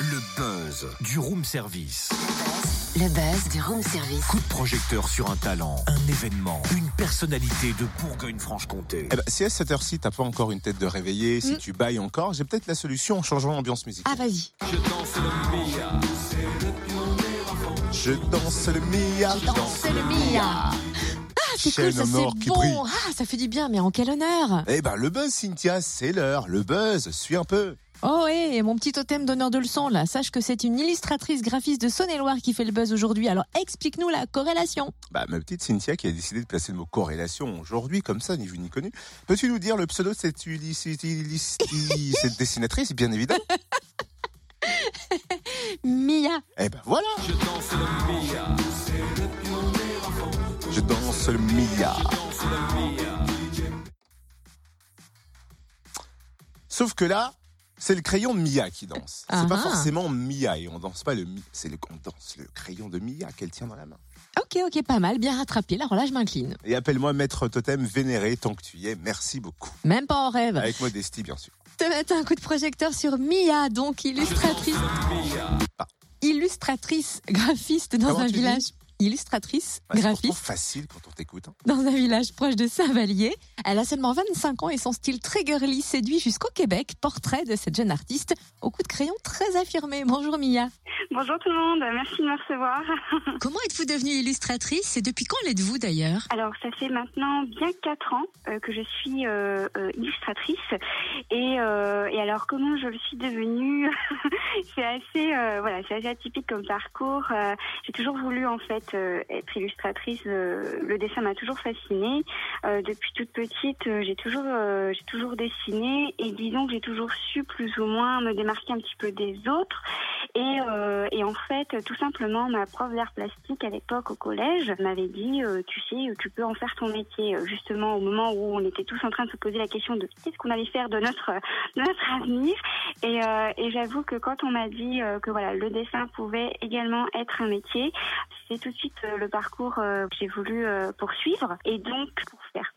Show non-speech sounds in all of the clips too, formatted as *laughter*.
Le buzz du room service. Le buzz du room service. Coup de projecteur sur un talent, un événement, une personnalité de Bourgogne-Franche-Comté. Eh ben, si à cette heure-ci, t'as pas encore une tête de réveillé, si tu bailles encore, j'ai peut-être la solution en changeant l'ambiance musicale. Ah, vas-y. Je danse le Mia. Je danse le Mia. C'est le Mia. C'est cool, ça c'est brille. bon. Ah, ça fait du bien, mais en quel honneur? Eh ben, le buzz, Cynthia, c'est l'heure. Le buzz, suis un peu. Oh, et mon petit totem d'honneur de leçon, là. Sache que c'est une illustratrice graphiste de Saône-et-Loire qui fait le buzz aujourd'hui. Alors, explique-nous la corrélation. Bah, ma petite Cynthia qui a décidé de placer le mot corrélation aujourd'hui, comme ça, ni vu ni connu. Peux-tu nous dire le pseudo de cette, *laughs* cette dessinatrice, bien évidemment? *laughs* Mia. Eh ben voilà Je danse le Mia. Je danse le Mia. Sauf que là, c'est le crayon de Mia qui danse. C'est pas forcément Mia et on danse pas le Mi, c'est le on danse le crayon de Mia qu'elle tient dans la main. Ok, ok, pas mal, bien rattrapé. Alors là, je m'incline. Et appelle-moi maître totem vénéré tant que tu y es. Merci beaucoup. Même pas en rêve. Avec modestie bien sûr. te mettre un coup de projecteur sur Mia, donc illustratrice. Illustratrice graphiste dans Comment un village. Illustratrice c'est graphiste facile quand on t'écoute. hein. dans un village proche de Saint-Vallier. Elle a seulement 25 ans et son style très girly séduit jusqu'au Québec. Portrait de cette jeune artiste au coup de crayon très affirmé. Bonjour Mia. Bonjour tout le monde, merci de me recevoir. *laughs* Comment êtes-vous devenue illustratrice et depuis quand l'êtes-vous d'ailleurs? Alors ça fait maintenant bien quatre ans euh, que je suis euh, euh, illustratrice et, euh, et alors comment je le suis devenue *laughs* C'est assez euh, voilà, c'est assez atypique comme parcours. J'ai toujours voulu en fait euh, être illustratrice. Le dessin m'a toujours fascinée. Euh, depuis toute petite, j'ai toujours euh, j'ai toujours dessiné et disons que j'ai toujours su plus ou moins me démarquer un petit peu des autres. Et, euh, et en fait, tout simplement, ma prof d'art plastique à l'époque au collège m'avait dit, euh, tu sais, tu peux en faire ton métier. Euh, Justement, au moment où on était tous en train de se poser la question de qu'est-ce qu'on allait faire de notre *laughs* avenir. Et, euh, j'avoue que quand on m'a dit euh, que le dessin pouvait également être un métier, c'est tout de suite euh, le parcours euh, que j'ai voulu euh, poursuivre. Et donc, pour faire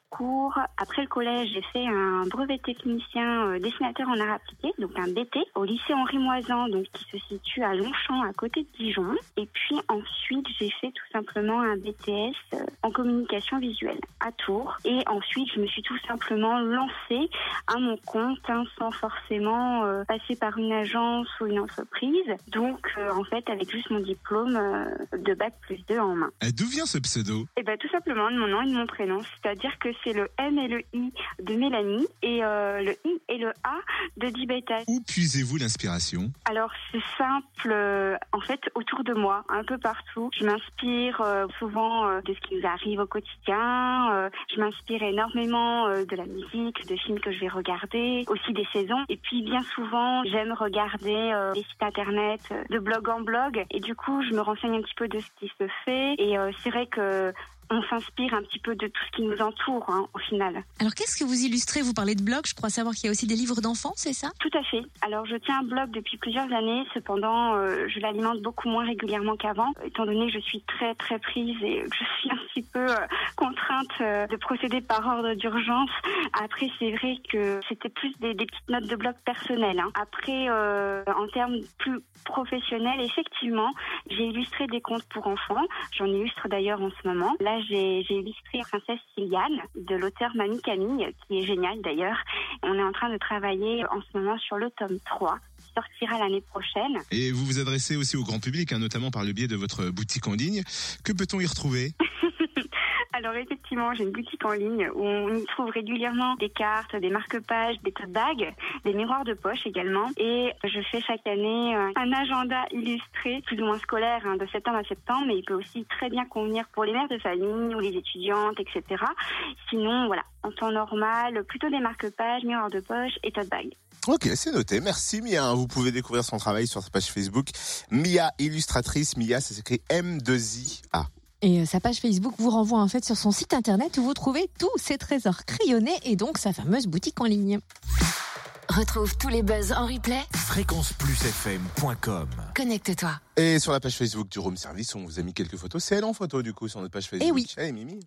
après le collège, j'ai fait un brevet technicien euh, dessinateur en art appliqué, donc un BT, au lycée Henri Moisan, donc qui se situe à Longchamp, à côté de Dijon. Et puis ensuite, j'ai fait tout simplement un BTS euh, en communication visuelle à Tours. Et ensuite, je me suis tout simplement lancée à mon compte, hein, sans forcément euh, passer par une agence ou une entreprise. Donc, euh, en fait, avec juste mon diplôme euh, de bac plus 2 en main. D'où vient ce pseudo? Et ben tout simplement de mon nom et de mon prénom, c'est-à-dire que c'est le M et le I de Mélanie et euh, le I et le A de Dibeta. Où puisez-vous l'inspiration? Alors c'est simple, euh, en fait autour de moi, un peu partout. Je m'inspire euh, souvent de ce qui nous arrive au quotidien. je m'inspire énormément de la musique, de films que je vais regarder, aussi des saisons. Et puis bien souvent, j'aime regarder des sites internet, de blog en blog. Et du coup, je me renseigne un petit peu de ce qui se fait. Et c'est vrai que on s'inspire un petit peu de tout ce qui nous entoure hein, au final. Alors qu'est-ce que vous illustrez? Vous parlez de blog, je crois savoir qu'il y a aussi des livres d'enfants, c'est ça? Tout à fait. Alors je tiens un blog depuis plusieurs années, cependant euh, je l'alimente beaucoup moins régulièrement qu'avant, étant donné que je suis très très prise et que je suis un petit peu euh, contrainte euh, de procéder par ordre d'urgence. Après c'est vrai que c'était plus des, des petites notes de blog personnelles. hein. Après euh, en termes plus professionnels, effectivement, j'ai illustré des contes pour enfants. J'en illustre d'ailleurs en ce moment. Là j'ai j'ai illustré Princesse Sylviane de l'auteur Mamie Camille, qui est génial d'ailleurs. On est en train de travailler en ce moment sur le tome 3 qui sortira l'année prochaine. Et vous vous adressez aussi au grand public, hein, notamment par le biais de votre boutique en ligne. Que peut-on y retrouver? *laughs* Alors effectivement, j'ai une boutique en ligne où on y trouve régulièrement des cartes, des marque-pages, des tote bags, des miroirs de poche également. Et je fais chaque année euh, un agenda illustré, plus ou moins scolaire, hein, de septembre à septembre, mais il peut aussi très bien convenir pour les mères de famille ou les étudiantes, etc. Sinon, voilà, en temps normal, plutôt des marque-pages, miroirs de poche et tote bags. Ok, c'est noté. Merci Mia. Vous pouvez découvrir son travail sur sa page Facebook. Mia illustratrice. Mia, ça s'écrit M2I-A. Et euh, sa page Facebook vous renvoie en fait sur son site internet où vous trouvez tous ses trésors crayonnés et donc sa fameuse boutique en ligne. Retrouve tous les buzz en replay. fréquenceplusfm.com Connecte-toi. Et sur la page Facebook du Room Service, on vous a mis quelques photos. C'est elle en photo du coup sur notre page Facebook. Eh oui. Allez Mimi.